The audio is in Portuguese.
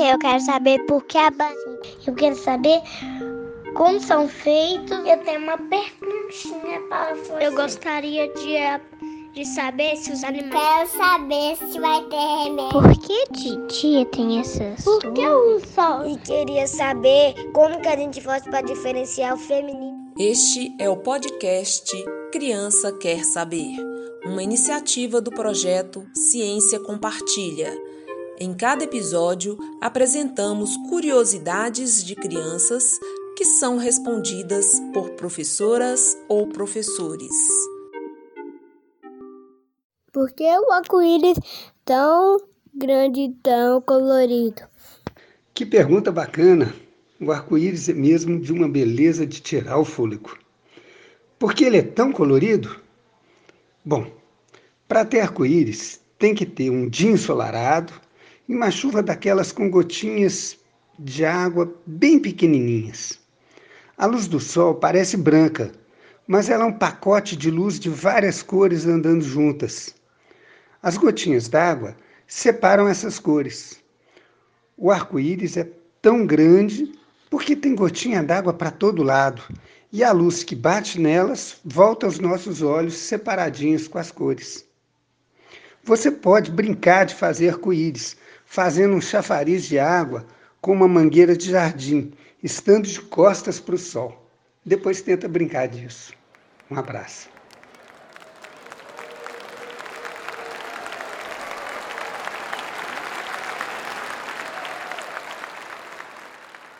Eu quero saber por que a banana. Eu quero saber como são feitos. Eu tenho uma perguntinha para você. Eu gostaria de, de saber se os animais. Quero saber se vai ter remédio. Por que titia tem essas? Por que o sol? E queria saber como que a gente faz para diferenciar o feminino. Este é o podcast Criança Quer Saber, uma iniciativa do projeto Ciência Compartilha. Em cada episódio, apresentamos curiosidades de crianças que são respondidas por professoras ou professores. Por que o arco-íris tão grande e tão colorido? Que pergunta bacana! O arco-íris é mesmo de uma beleza de tirar o fôlego. Por que ele é tão colorido? Bom, para ter arco-íris tem que ter um dia ensolarado e uma chuva daquelas com gotinhas de água bem pequenininhas. A luz do sol parece branca, mas ela é um pacote de luz de várias cores andando juntas. As gotinhas d'água separam essas cores. O arco-íris é tão grande porque tem gotinha d'água para todo lado e a luz que bate nelas volta aos nossos olhos separadinhos com as cores. Você pode brincar de fazer arco-íris, fazendo um chafariz de água com uma mangueira de jardim estando de costas para o sol. Depois tenta brincar disso. Um abraço.